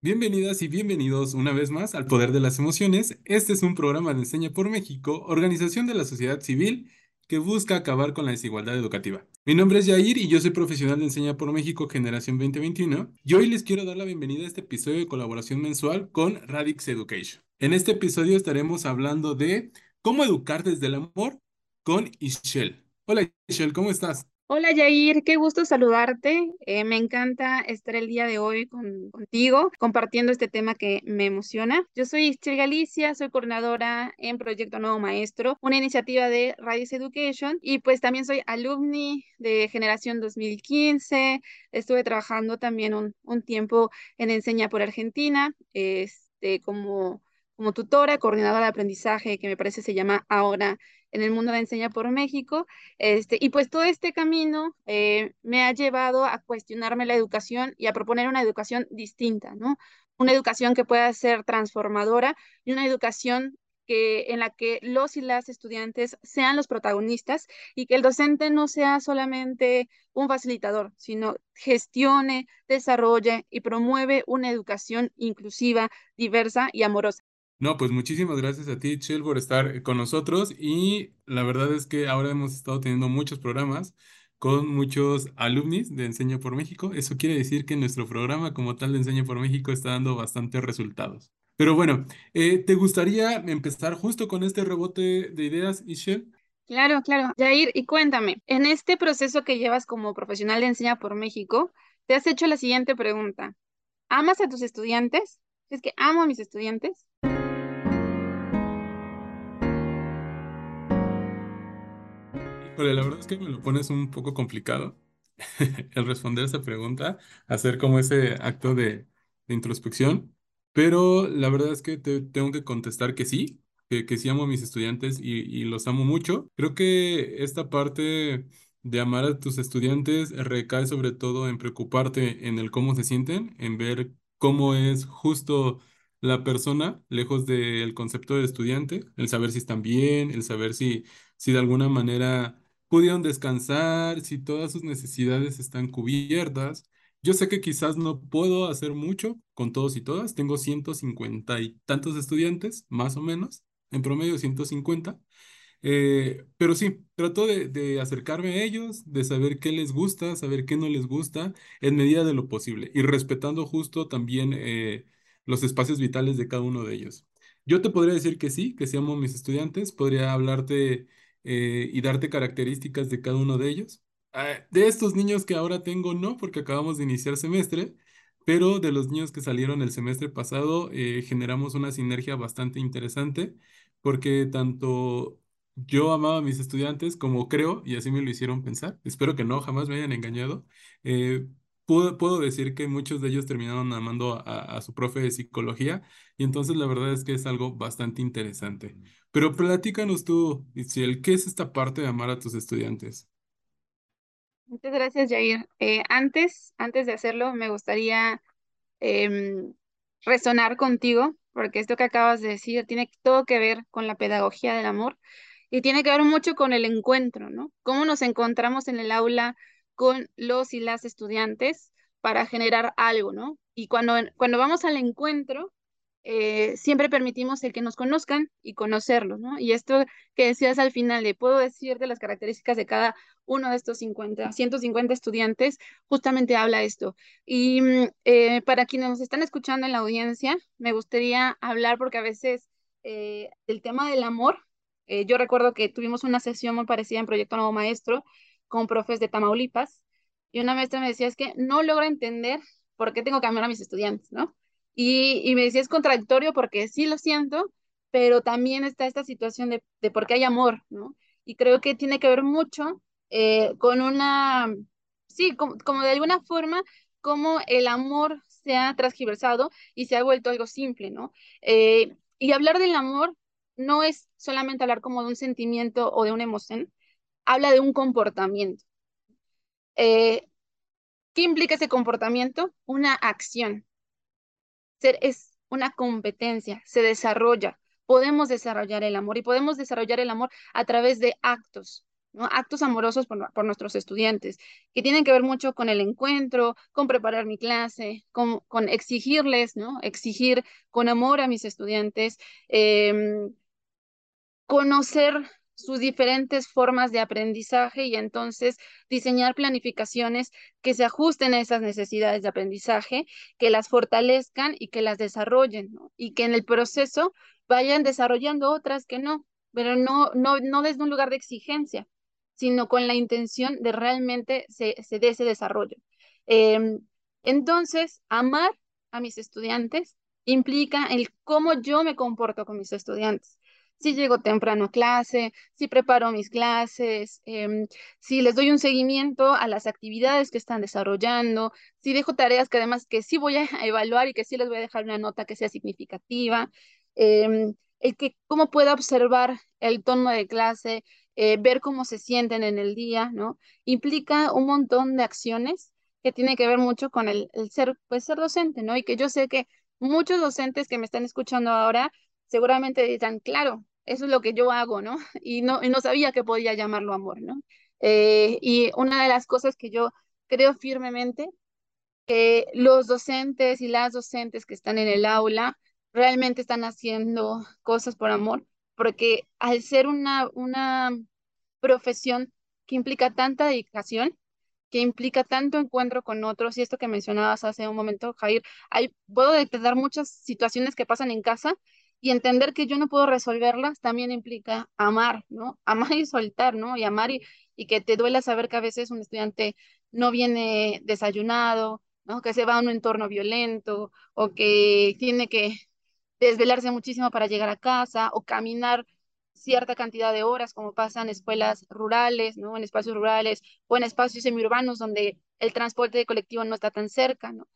Bienvenidas y bienvenidos una vez más al Poder de las Emociones. Este es un programa de Enseña por México, organización de la sociedad civil que busca acabar con la desigualdad educativa. Mi nombre es Yair y yo soy profesional de Enseña por México Generación 2021 y hoy les quiero dar la bienvenida a este episodio de colaboración mensual con Radix Education. En este episodio estaremos hablando de cómo educar desde el amor con Ishel. Hola Ishel, ¿cómo estás? Hola Yair, qué gusto saludarte. Eh, me encanta estar el día de hoy contigo compartiendo este tema que me emociona. Yo soy Ischel Galicia, soy coordinadora en Proyecto Nuevo Maestro, una iniciativa de Radis Education y pues también soy alumni de generación 2015. Estuve trabajando también un, un tiempo en Enseña por Argentina este, como, como tutora, coordinadora de aprendizaje que me parece se llama ahora en el mundo de Enseña por México. Este, y pues todo este camino eh, me ha llevado a cuestionarme la educación y a proponer una educación distinta, ¿no? Una educación que pueda ser transformadora y una educación que, en la que los y las estudiantes sean los protagonistas y que el docente no sea solamente un facilitador, sino gestione, desarrolle y promueve una educación inclusiva, diversa y amorosa. No, pues muchísimas gracias a ti, Chel, por estar con nosotros. Y la verdad es que ahora hemos estado teniendo muchos programas con muchos alumnis de Enseña por México. Eso quiere decir que nuestro programa como tal de Enseña por México está dando bastantes resultados. Pero bueno, eh, ¿te gustaría empezar justo con este rebote de ideas, Ishel? Claro, claro. Jair, y cuéntame, en este proceso que llevas como profesional de Enseña por México, te has hecho la siguiente pregunta. ¿Amas a tus estudiantes? ¿Es que amo a mis estudiantes? La verdad es que me lo pones un poco complicado el responder esa pregunta, hacer como ese acto de, de introspección, pero la verdad es que te, tengo que contestar que sí, que, que sí amo a mis estudiantes y, y los amo mucho. Creo que esta parte de amar a tus estudiantes recae sobre todo en preocuparte en el cómo se sienten, en ver cómo es justo la persona, lejos del concepto de estudiante, el saber si están bien, el saber si, si de alguna manera pudieron descansar, si todas sus necesidades están cubiertas. Yo sé que quizás no puedo hacer mucho con todos y todas. Tengo 150 y tantos estudiantes, más o menos, en promedio 150. Eh, pero sí, trato de, acercarme a ellos, de saber qué les gusta, saber qué no les gusta, en medida de lo posible y respetando justo también eh, los espacios vitales de cada uno de ellos. Yo te podría decir que sí, que si amo a mis estudiantes, podría hablarte eh, y darte características de cada uno de ellos. Ah, de estos niños que ahora tengo, no, porque acabamos de iniciar semestre, pero de los niños que salieron el semestre pasado, eh, generamos una sinergia bastante interesante, porque tanto yo amaba a mis estudiantes como creo, y así me lo hicieron pensar, espero que no, jamás me hayan engañado, eh, puedo, decir que muchos de ellos terminaron amando a, a, su profe de psicología y entonces la verdad es que es algo bastante interesante. Pero platícanos tú, Itziel, ¿qué es esta parte de amar a tus estudiantes? Muchas gracias, Jair. Eh, antes, antes de hacerlo, me gustaría em, resonar contigo, porque esto que acabas de decir tiene todo que ver con la pedagogía del amor y tiene que ver mucho con el encuentro, ¿no? Cómo nos encontramos en el aula con los y las estudiantes para generar algo, ¿no? Y cuando, cuando vamos al encuentro, eh, siempre permitimos el que nos conozcan y conocerlos, ¿no? Y esto que decías al final de, puedo decir de las características de cada uno de estos 50, 150 estudiantes, justamente habla esto. Y eh, para quienes nos están escuchando en la audiencia, me gustaría hablar porque a veces eh, el tema del amor, yo recuerdo que tuvimos una sesión muy parecida en Proyecto Nuevo Maestro, con profes de Tamaulipas y una maestra me decía, es que no logro entender por qué tengo que amar a mis estudiantes, ¿no? Y, y me decía, es contradictorio porque sí lo siento, pero también está esta situación de, de por qué hay amor, ¿no? Y creo que tiene que ver mucho eh, con una, sí, como, como, de alguna forma, como el amor se ha transgiversado y se ha vuelto algo simple, ¿no? Eh, y hablar del amor no es solamente hablar como de un sentimiento o de una emoción, habla de un comportamiento. Eh, ¿Qué implica ese comportamiento? Una acción. Ser es una competencia, se desarrolla. Podemos desarrollar el amor y podemos desarrollar el amor a través de actos. Actos amorosos por, por, nuestros estudiantes, que tienen que ver mucho con el encuentro, con preparar mi clase, con, exigirles, ¿no? Exigir con amor a mis estudiantes, eh, conocer sus diferentes formas de aprendizaje y entonces diseñar planificaciones que se ajusten a esas necesidades de aprendizaje, que las fortalezcan y que las desarrollen, y que en el proceso vayan desarrollando otras que no, pero no, no, no desde un lugar de exigencia, sino con la intención de realmente se, se dé ese desarrollo. Eh, entonces, amar a mis estudiantes implica el cómo yo me comporto con mis estudiantes si llego temprano a clase, si preparo mis clases, eh, si les doy un seguimiento a las actividades que están desarrollando, si dejo tareas que además que sí voy a evaluar y que sí les voy a dejar una nota que sea significativa, eh, el que cómo pueda observar el tono de clase, eh, ver cómo se sienten en el día, ¿no? Implica un montón de acciones que tiene que ver mucho con el, el ser, pues ser docente, ¿no? Y que yo sé que muchos docentes que me están escuchando ahora seguramente dirán, claro, eso es lo que yo hago, ¿no? Y no, no sabía que podía llamarlo amor, ¿no? Eh, y una de las cosas que yo creo firmemente, que los docentes y las docentes que están en el aula realmente están haciendo cosas por amor, porque al ser una, una profesión que implica tanta dedicación, que implica tanto encuentro con otros, y esto que mencionabas hace un momento, Jair, hay, puedo detectar muchas situaciones que pasan en casa y entender que yo no puedo resolverlas también implica amar, ¿no? Amar y soltar, ¿no? Y amar y, y que te duela saber que a veces un estudiante no viene desayunado, ¿no? Que se va a un entorno violento o que tiene que desvelarse muchísimo para llegar a casa o caminar cierta cantidad de horas, como pasa en escuelas rurales, ¿no? En espacios rurales o en espacios semiurbanos donde el transporte colectivo no está tan cerca, ¿no?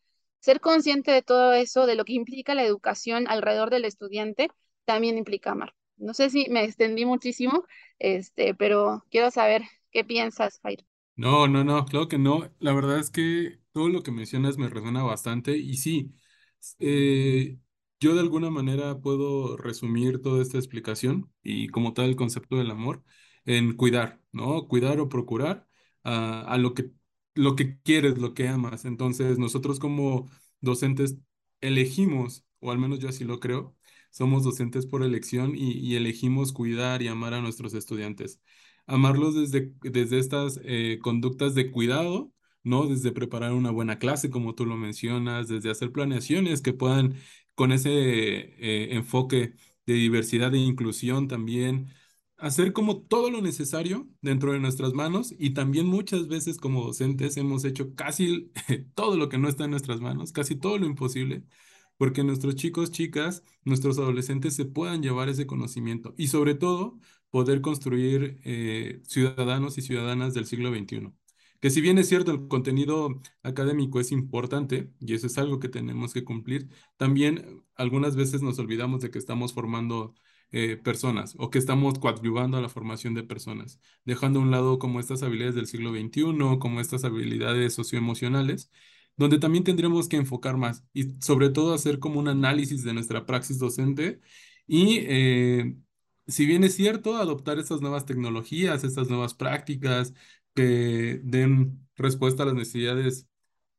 Ser consciente de todo eso, de lo que implica la educación alrededor del estudiante, también implica amar. No sé si me extendí muchísimo, este, pero quiero saber qué piensas, Jairo. No, no, no, claro que no. La verdad es que todo lo que mencionas me resuena bastante y sí, eh, yo de alguna manera puedo resumir toda esta explicación y como tal el concepto del amor en cuidar, ¿no? Cuidar o procurar a, a lo que lo que quieres, lo que amas. Entonces, nosotros como docentes elegimos, o al menos yo así lo creo, somos docentes por elección y, elegimos cuidar y amar a nuestros estudiantes. Amarlos desde, desde estas eh, conductas de cuidado, ¿no? Desde preparar una buena clase, como tú lo mencionas, desde hacer planeaciones que puedan, con ese eh, enfoque de diversidad e inclusión también, hacer como todo lo necesario dentro de nuestras manos y también muchas veces como docentes hemos hecho casi todo lo que no está en nuestras manos, casi todo lo imposible, porque nuestros chicos, chicas, nuestros adolescentes se puedan llevar ese conocimiento y sobre todo poder construir eh, ciudadanos y ciudadanas del siglo XXI. Que si bien es cierto, el contenido académico es importante y eso es algo que tenemos que cumplir, también algunas veces nos olvidamos de que estamos formando eh, personas o que estamos coadyuvando a la formación de personas, dejando a un lado como estas habilidades del siglo XXI, como estas habilidades socioemocionales, donde también tendremos que enfocar más y sobre todo hacer como un análisis de nuestra praxis docente y eh, si bien es cierto, adoptar estas nuevas tecnologías, estas nuevas prácticas que den respuesta a las necesidades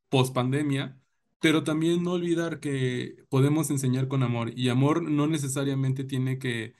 post pandemia, pero también no olvidar que podemos enseñar con amor y amor no necesariamente tiene que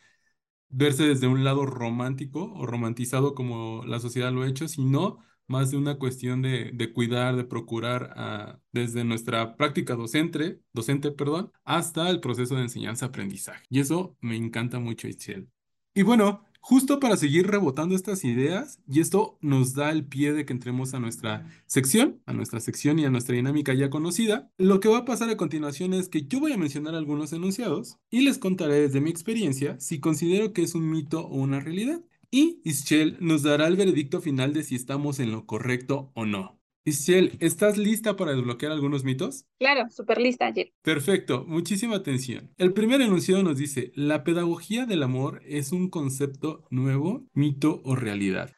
verse desde un lado romántico o romantizado como la sociedad lo ha hecho, sino más de una cuestión de, de cuidar, de procurar ah, desde nuestra práctica docente, docente, perdón, hasta el proceso de enseñanza-aprendizaje. Y eso me encanta mucho, Itzel. Y bueno, justo para seguir rebotando estas ideas, y esto nos da el pie de que entremos a nuestra sección, a nuestra sección y a nuestra dinámica ya conocida, lo que va a pasar a continuación es que yo voy a mencionar algunos enunciados y les contaré desde mi experiencia si considero que es un mito o una realidad. Y Ischel nos dará el veredicto final de si estamos en lo correcto o no. Ischel, ¿estás lista para desbloquear algunos mitos? Claro, súper lista, ayer. Perfecto, muchísima atención. El primer enunciado nos dice, la pedagogía del amor es un concepto nuevo, mito o realidad.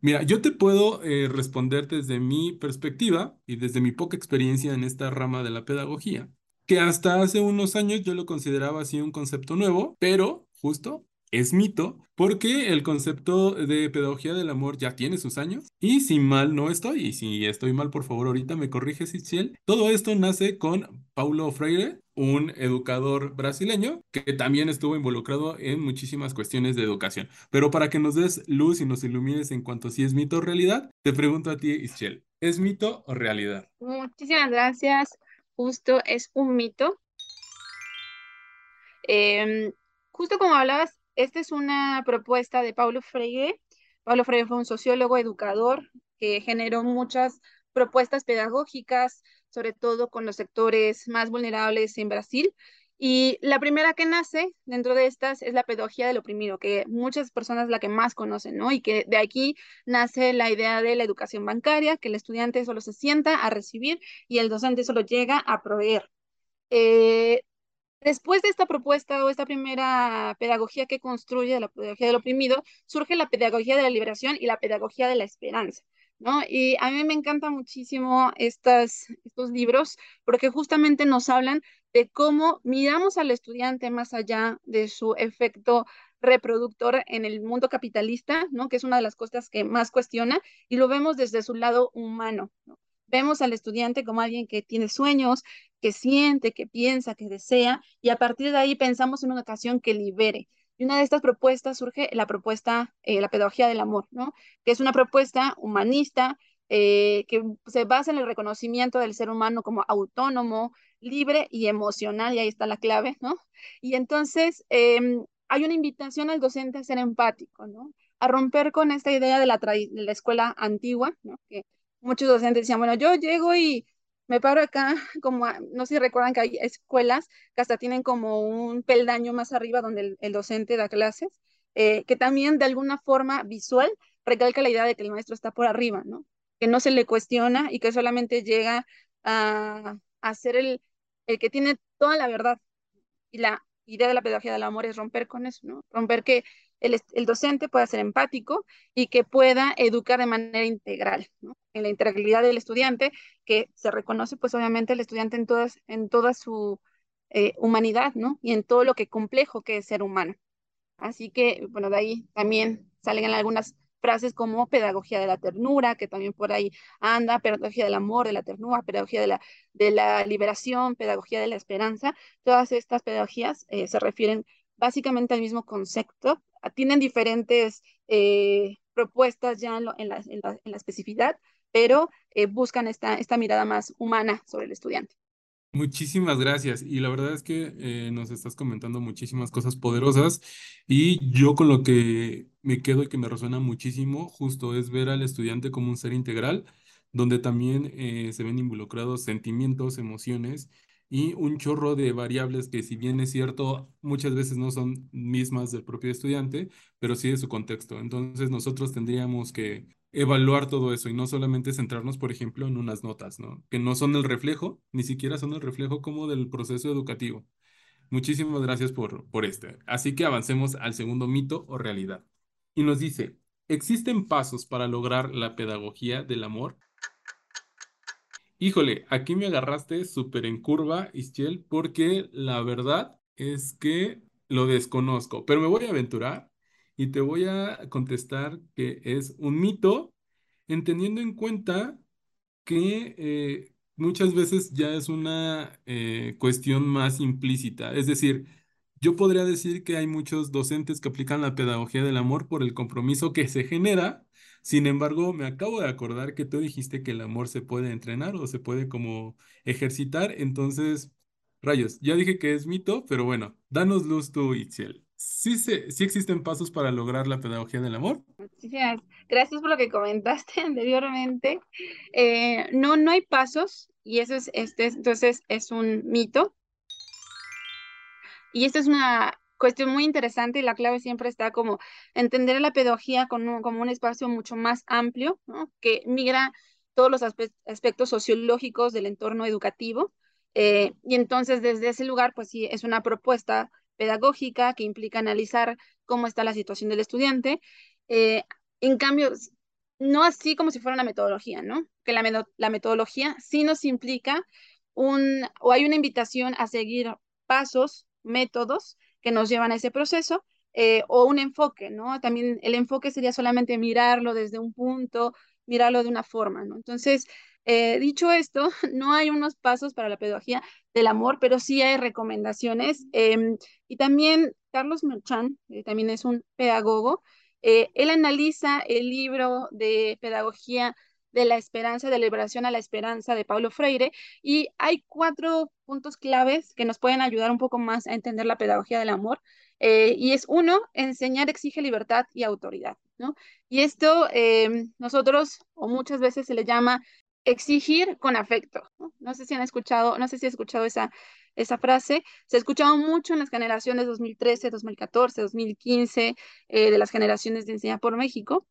Mira, yo te puedo eh, responder desde mi perspectiva y desde mi poca experiencia en esta rama de la pedagogía, que hasta hace unos años yo lo consideraba así un concepto nuevo, pero justo es mito porque el concepto de pedagogía del amor ya tiene sus años y si mal no estoy, y si estoy mal, por favor, ahorita me corriges, Itziel. Todo esto nace con Paulo Freire, un educador brasileño que también estuvo involucrado en muchísimas cuestiones de educación. Pero para que nos des luz y nos ilumines en cuanto a si es mito o realidad, te pregunto a ti, Itziel, ¿es mito o realidad? Muchísimas gracias. Justo es un mito. Em, justo como hablabas, esta es una propuesta de Paulo Freire. Paulo Freire fue un sociólogo, educador, que generó muchas propuestas pedagógicas, sobre todo con los sectores más vulnerables en Brasil. Y la primera que nace dentro de estas es la pedagogía del oprimido, que muchas personas la que más conocen, ¿no? Y que de aquí nace la idea de la educación bancaria, que el estudiante solo se sienta a recibir y el docente solo llega a proveer. Eh, Después de esta propuesta o esta primera pedagogía que construye la pedagogía del oprimido, surge la pedagogía de la liberación y la pedagogía de la esperanza. ¿No? Y a mí me encantan muchísimo estas, estos libros porque justamente nos hablan de cómo miramos al estudiante más allá de su efecto reproductor en el mundo capitalista, ¿no? que es una de las cosas que más cuestiona, y lo vemos desde su lado humano. ¿no? Vemos al estudiante como alguien que tiene sueños, que siente, que piensa, que desea, y a partir de ahí pensamos en una ocasión que libere. Y una de estas propuestas surge la propuesta, eh, la pedagogía del amor, ¿no? Que es una propuesta humanista eh, que se basa en el reconocimiento del ser humano como autónomo, libre y emocional, y ahí está la clave, ¿no? Y entonces em, hay una invitación al docente a ser empático, ¿no? A romper con esta idea de la, de la escuela antigua, ¿no? Que muchos docentes decían, bueno, yo llego y me paro acá, como, no sé si recuerdan que hay escuelas que hasta tienen como un peldaño más arriba donde el, docente da clases, eh, que también de alguna forma visual recalca la idea de que el maestro está por arriba, ¿no? Que no se le cuestiona y que solamente llega a, a ser el, el que tiene toda la verdad. Y la idea de la pedagogía del amor es romper con eso, ¿no? Romper que el, docente pueda ser empático y que pueda educar de manera integral, en la integralidad del estudiante, que se reconoce pues obviamente el estudiante en, todas, en toda su eh, humanidad ¿no? y en todo lo que complejo que es ser humano. Así que, bueno, de ahí también salen algunas frases como pedagogía de la ternura, que también por ahí anda, pedagogía del amor, de la ternura, pedagogía de la, de la liberación, pedagogía de la esperanza. Todas estas pedagogías eh, se refieren básicamente al mismo concepto, tienen diferentes eh, propuestas ya en, la, en, la, especificidad, pero eh, buscan esta, esta mirada más humana sobre el estudiante. Muchísimas gracias. Y la verdad es que eh, nos estás comentando muchísimas cosas poderosas y yo con lo que me quedo y que me resuena muchísimo justo es ver al estudiante como un ser integral, donde también se ven involucrados sentimientos, emociones y un chorro de variables que si bien es cierto, muchas veces no son mismas del propio estudiante, pero sí de su contexto. Entonces nosotros tendríamos que evaluar todo eso y no solamente centrarnos, por ejemplo, en unas notas, ¿no? Que no son el reflejo, ni siquiera son el reflejo como del proceso educativo. Muchísimas gracias por, por este. Así que avancemos al segundo mito o realidad. Y nos dice, ¿existen pasos para lograr la pedagogía del amor? Híjole, aquí me agarraste súper en curva, Ischel, porque la verdad es que lo desconozco, pero me voy a aventurar y te voy a contestar que es un mito, entendiendo en cuenta que eh, muchas veces ya es una eh, cuestión más implícita. Es decir, yo podría decir que hay muchos docentes que aplican la pedagogía del amor por el compromiso que se genera sin embargo, me acabo de acordar que tú dijiste que el amor se puede entrenar o se puede como ejercitar. Entonces, rayos, ya dije que es mito, pero bueno, danos luz tú, Itziel. ¿Sí, se, ¿Sí existen pasos para lograr la pedagogía del amor? Gracias por lo que comentaste anteriormente. Eh, no, no hay pasos y eso es, este, entonces es un mito. Y esto es una cuestión muy interesante y la clave siempre está como entender la pedagogía como un espacio mucho más amplio, que migra todos los aspectos sociológicos del entorno educativo. Eh, y entonces desde ese lugar, pues sí, es una propuesta pedagógica que implica analizar cómo está la situación del estudiante. Eh, en cambio, no así como si fuera una metodología, ¿no? Que la, la metodología sí nos implica un, o hay una invitación a seguir pasos, métodos que nos llevan a ese proceso, eh, o un enfoque, ¿no? También el enfoque sería solamente mirarlo desde un punto, mirarlo de una forma, ¿no? Entonces, eh, dicho esto, no hay unos pasos para la pedagogía del amor, pero sí hay recomendaciones. Em, y también Carlos Merchan, también es un pedagogo, él analiza el libro de pedagogía de la esperanza, de liberación a la esperanza de Paulo Freire. Y hay cuatro puntos claves que nos pueden ayudar un poco más a entender la pedagogía del amor. Eh, y es uno, enseñar exige libertad y autoridad, ¿no? Y esto eh, nosotros, o muchas veces se le llama exigir con afecto. ¿no? sé si han escuchado, no sé si escuchado esa, esa frase. Se ha escuchado mucho en las generaciones 2013, 2014, 2015, de las generaciones de Enseñar por México.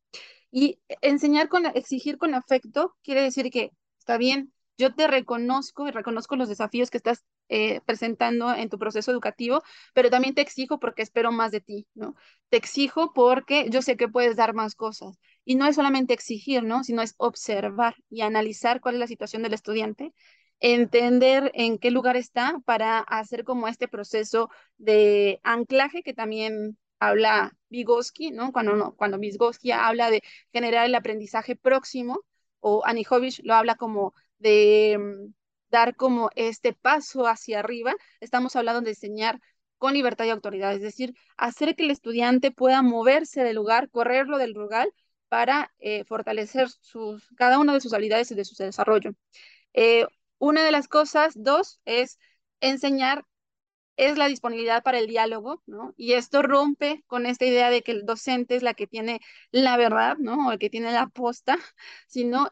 Y enseñar con, exigir con afecto quiere decir que está bien, yo te reconozco y reconozco los desafíos que estás eh, presentando en tu proceso educativo, pero también te exijo porque espero más de ti, ¿no? Te exijo porque yo sé que puedes dar más cosas. Y no es solamente exigir, ¿no? Sino es observar y analizar cuál es la situación del estudiante, entender en qué lugar está para hacer como este proceso de anclaje que también habla Vygotsky, ¿no? Cuando, no, cuando Vygotsky habla de generar el aprendizaje próximo, o Anijovic lo habla como de mm, dar como este paso hacia arriba, estamos hablando de enseñar con libertad y autoridad, es decir, hacer que el estudiante pueda moverse del lugar, correrlo del lugar para eh, fortalecer sus, cada una de sus habilidades y de su desarrollo. Eh, una de las cosas, dos, es enseñar es la disponibilidad para el diálogo, ¿no? Y esto rompe con esta idea de que el docente es la que tiene la verdad, ¿no? O el que tiene la posta, sino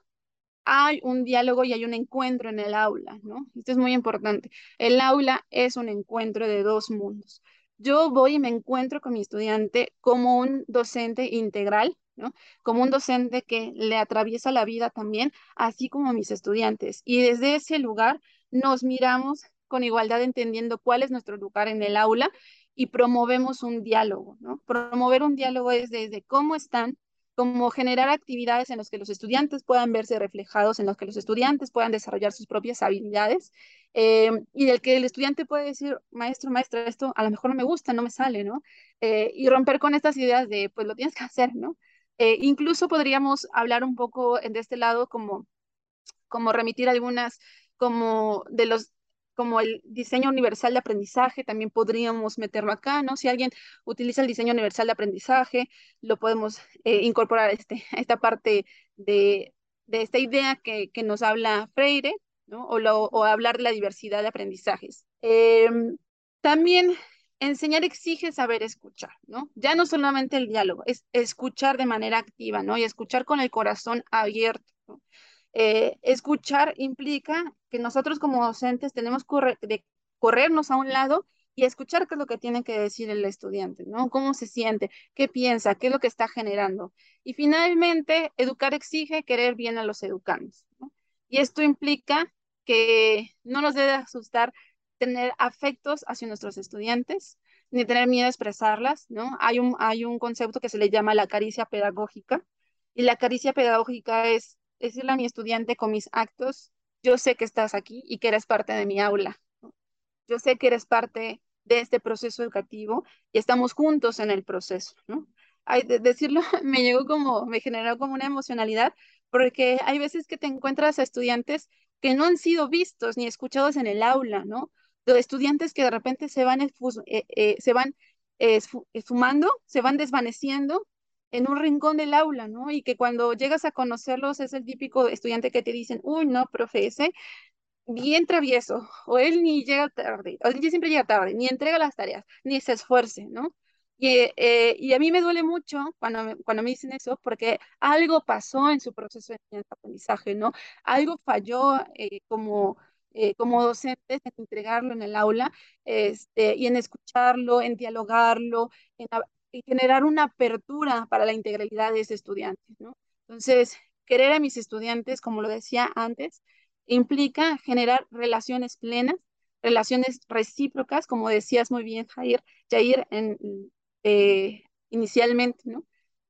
hay un diálogo y hay un encuentro en el aula, ¿no? Esto es muy importante. El aula es un encuentro de dos mundos. Yo voy y me encuentro con mi estudiante como un docente integral, ¿no? Como un docente que le atraviesa la vida también, así como mis estudiantes. Y desde ese lugar nos miramos con igualdad entendiendo cuál es nuestro lugar en el aula y promovemos un diálogo, ¿no? Promover un diálogo es desde cómo están, cómo generar actividades en las que los estudiantes puedan verse reflejados, en las que los estudiantes puedan desarrollar sus propias habilidades eh, y del que el estudiante puede decir, maestro, maestra, esto a lo mejor no me gusta, no me sale, ¿no? Eh, y romper con estas ideas de, pues lo tienes que hacer, ¿no? Eh, incluso podríamos hablar un poco de este lado como, como remitir algunas como de los como el diseño universal de aprendizaje, también podríamos meterlo acá, ¿no? Si alguien utiliza el diseño universal de aprendizaje, lo podemos eh, incorporar a, este, esta parte de, esta idea que, nos habla Freire, ¿no? O, hablar de la diversidad de aprendizajes. Em, también enseñar exige saber escuchar, ¿no? Ya no solamente el diálogo, es escuchar de manera activa, ¿no? Y escuchar con el corazón abierto. Eh, escuchar implica que nosotros como docentes tenemos que corrernos a un lado y escuchar qué es lo que tiene que decir el estudiante, ¿no? ¿Cómo se siente? ¿Qué piensa? ¿Qué es lo que está generando? Y finalmente, educar exige querer bien a los educandos. Y esto implica que no nos debe asustar tener afectos hacia nuestros estudiantes, ni tener miedo a expresarlas, ¿no? Hay un, hay un concepto que se le llama la caricia pedagógica, y la caricia pedagógica es decirle a mi estudiante con mis actos, yo sé que estás aquí y que eres parte de mi aula. Yo sé que eres parte de este proceso educativo y estamos juntos en el proceso, ¿no? De decirlo me llegó como, me generó como una emocionalidad, porque hay veces que te encuentras a estudiantes que no han sido vistos ni escuchados en el aula, ¿no? De estudiantes que de repente se van, eh, eh, se van esfumando, se van desvaneciendo en un rincón del aula, ¿no? Y que cuando llegas a conocerlos es el típico estudiante que te dicen, uy, no, profe, ese bien travieso, o él ni llega tarde, o él siempre llega tarde, ni entrega las tareas, ni se esfuerce, ¿no? Y, eh, y a mí me duele mucho cuando me, cuando me dicen eso, porque algo pasó en su proceso de aprendizaje, ¿no? Algo falló eh, como, eh, como docentes en entregarlo en el aula este, y en escucharlo, en dialogarlo, en, y generar una apertura para la integralidad de ese estudiante, ¿no? Entonces, querer a mis estudiantes, como lo decía antes, implica generar relaciones plenas, relaciones recíprocas, como decías muy bien, Jair, Jair, eh, inicialmente, ¿no?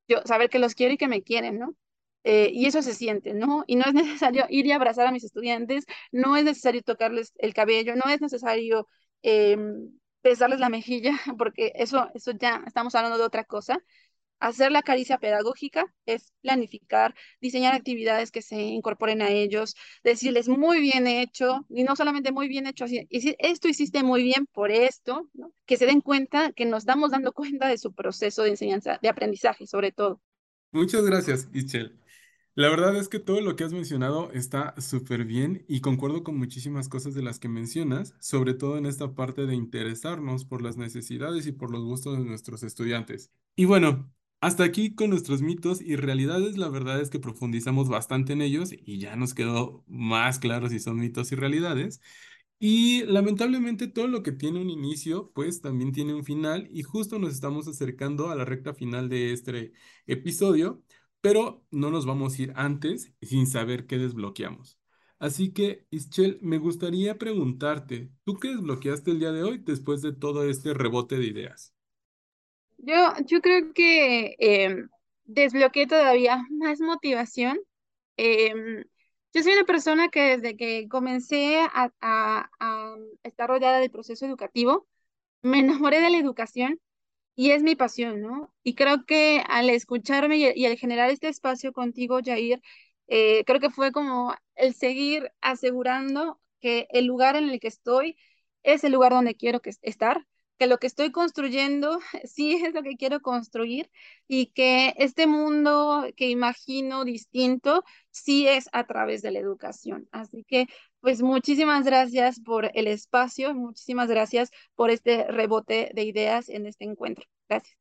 Yo saber que los quiero y que me quieren, ¿no? Eh, y eso se siente, ¿no? Y no es necesario ir y abrazar a mis estudiantes, no es necesario tocarles el cabello, no es necesario em, besarles la mejilla, porque eso, eso ya estamos hablando de otra cosa. Hacer la caricia pedagógica es planificar, diseñar actividades que se incorporen a ellos, decirles muy bien hecho, y no solamente muy bien hecho, así, esto hiciste muy bien por esto, ¿no? que se den cuenta, que nos damos dando cuenta de su proceso de enseñanza, de aprendizaje sobre todo. Muchas gracias, Ischel. La verdad es que todo lo que has mencionado está súper bien y concuerdo con muchísimas cosas de las que mencionas, sobre todo en esta parte de interesarnos por las necesidades y por los gustos de nuestros estudiantes. Y bueno, hasta aquí con nuestros mitos y realidades, la verdad es que profundizamos bastante en ellos y ya nos quedó más claro si son mitos y realidades. Y lamentablemente todo lo que tiene un inicio, pues también tiene un final y justo nos estamos acercando a la recta final de este episodio pero no nos vamos a ir antes sin saber qué desbloqueamos. Así que, Ischel, me gustaría preguntarte, ¿tú qué desbloqueaste el día de hoy después de todo este rebote de ideas? Yo, yo creo que em, desbloqueé todavía más motivación. Em, yo soy una persona que desde que comencé a, a, a estar rodeada del proceso educativo, me enamoré de la educación y es mi pasión, ¿no? Y creo que al escucharme y, al generar este espacio contigo, Jair, eh, creo que fue como el seguir asegurando que el lugar en el que estoy es el lugar donde quiero que estar, que lo que estoy construyendo sí es lo que quiero construir y que este mundo que imagino distinto sí es a través de la educación. Así que, pues muchísimas gracias por el espacio, muchísimas gracias por este rebote de ideas en este encuentro. Gracias.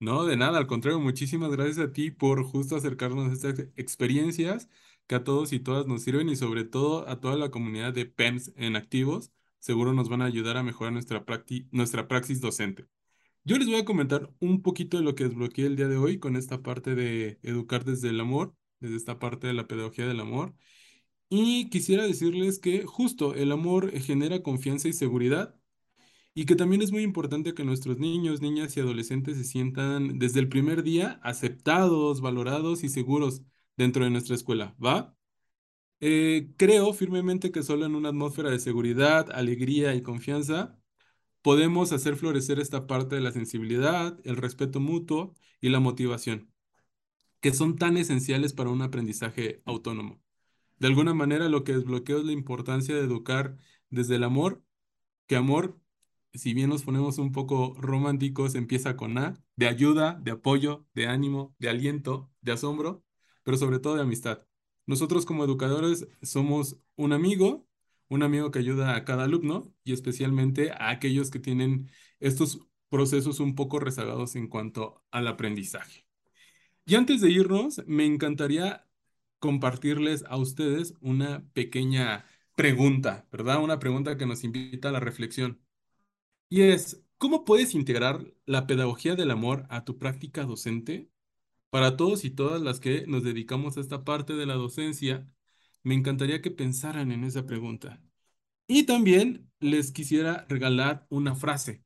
No, de nada, al contrario, muchísimas gracias a ti por justo acercarnos a estas experiencias que a todos y todas nos sirven y sobre todo a toda la comunidad de PEMS en activos seguro nos van a ayudar a mejorar nuestra, nuestra praxis docente. Yo les voy a comentar un poquito de lo que desbloqueé el día de hoy con esta parte de educar desde el amor, desde esta parte de la pedagogía del amor. Y quisiera decirles que justo el amor genera confianza y seguridad y que también es muy importante que nuestros niños, niñas y adolescentes se sientan desde el primer día aceptados, valorados y seguros dentro de nuestra escuela, ¿va? Eh, creo firmemente que solo en una atmósfera de seguridad, alegría y confianza podemos hacer florecer esta parte de la sensibilidad, el respeto mutuo y la motivación, que son tan esenciales para un aprendizaje autónomo. De alguna manera, lo que desbloqueo es la importancia de educar desde el amor, que amor, si bien nos ponemos un poco románticos, empieza con A, de ayuda, de apoyo, de ánimo, de aliento, de asombro, pero sobre todo de amistad. Nosotros como educadores somos un amigo, un amigo que ayuda a cada alumno y especialmente a aquellos que tienen estos procesos un poco rezagados en cuanto al aprendizaje. Y antes de irnos, me encantaría compartirles a ustedes una pequeña pregunta, ¿verdad? Una pregunta que nos invita a la reflexión. Y es, ¿cómo puedes integrar la pedagogía del amor a tu práctica docente? Para todos y todas las que nos dedicamos a esta parte de la docencia, me encantaría que pensaran en esa pregunta. Y también les quisiera regalar una frase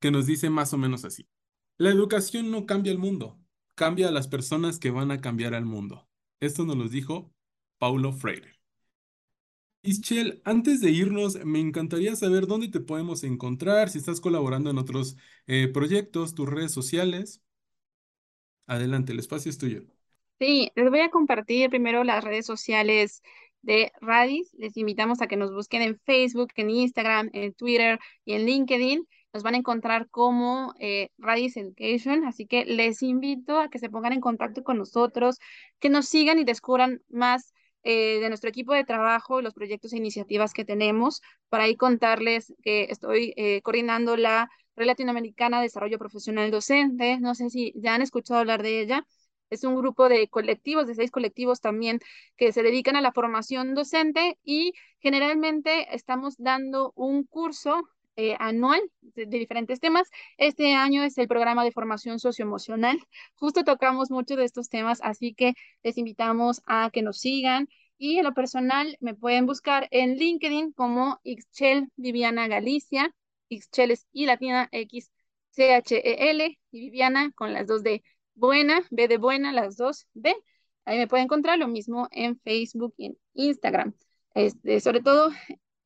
que nos dice más o menos así. La educación no cambia el mundo, cambia a las personas que van a cambiar al mundo. Esto nos lo dijo Paulo Freire. Ischel, antes de irnos, me encantaría saber dónde te podemos encontrar, si estás colaborando en otros eh, proyectos, tus redes sociales. Adelante, el espacio es tuyo. Sí, les voy a compartir primero las redes sociales de Radis. Les invitamos a que nos busquen en Facebook, en Instagram, en Twitter y en LinkedIn. Nos van a encontrar como eh, Radis Education, así que les invito a que se pongan en contacto con nosotros, que nos sigan y descubran más eh, de nuestro equipo de trabajo, los proyectos e iniciativas que tenemos. Para ahí contarles que estoy eh, coordinando la Red Latinoamericana de Desarrollo Profesional Docente. No sé si ya han escuchado hablar de ella. Es un grupo de colectivos, de seis colectivos también, que se dedican a la formación docente y generalmente estamos dando un curso eh, anual de, diferentes temas. Este año es el programa de formación socioemocional. Justo tocamos mucho de estos temas, así que les invitamos a que nos sigan. Y en lo personal me pueden buscar en LinkedIn como Ixchel Viviana Galicia. Ixchel es I latina X C H E L y Viviana con las dos de buena, B de buena, las dos B. Ahí me pueden encontrar lo mismo en Facebook y en Instagram. Este, sobre todo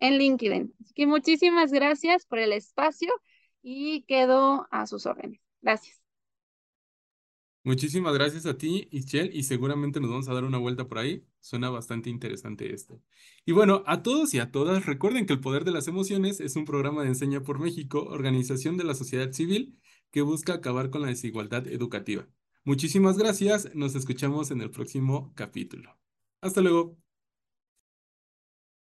en LinkedIn. Así que muchísimas gracias por el espacio y quedo a sus órdenes. Gracias. Muchísimas gracias a ti, Ischel, y seguramente nos vamos a dar una vuelta por ahí. Suena bastante interesante esto. Y bueno, a todos y a todas, recuerden que El Poder de las Emociones es un programa de Enseña por México, organización de la sociedad civil que busca acabar con la desigualdad educativa. Muchísimas gracias, nos escuchamos en el próximo capítulo. Hasta luego.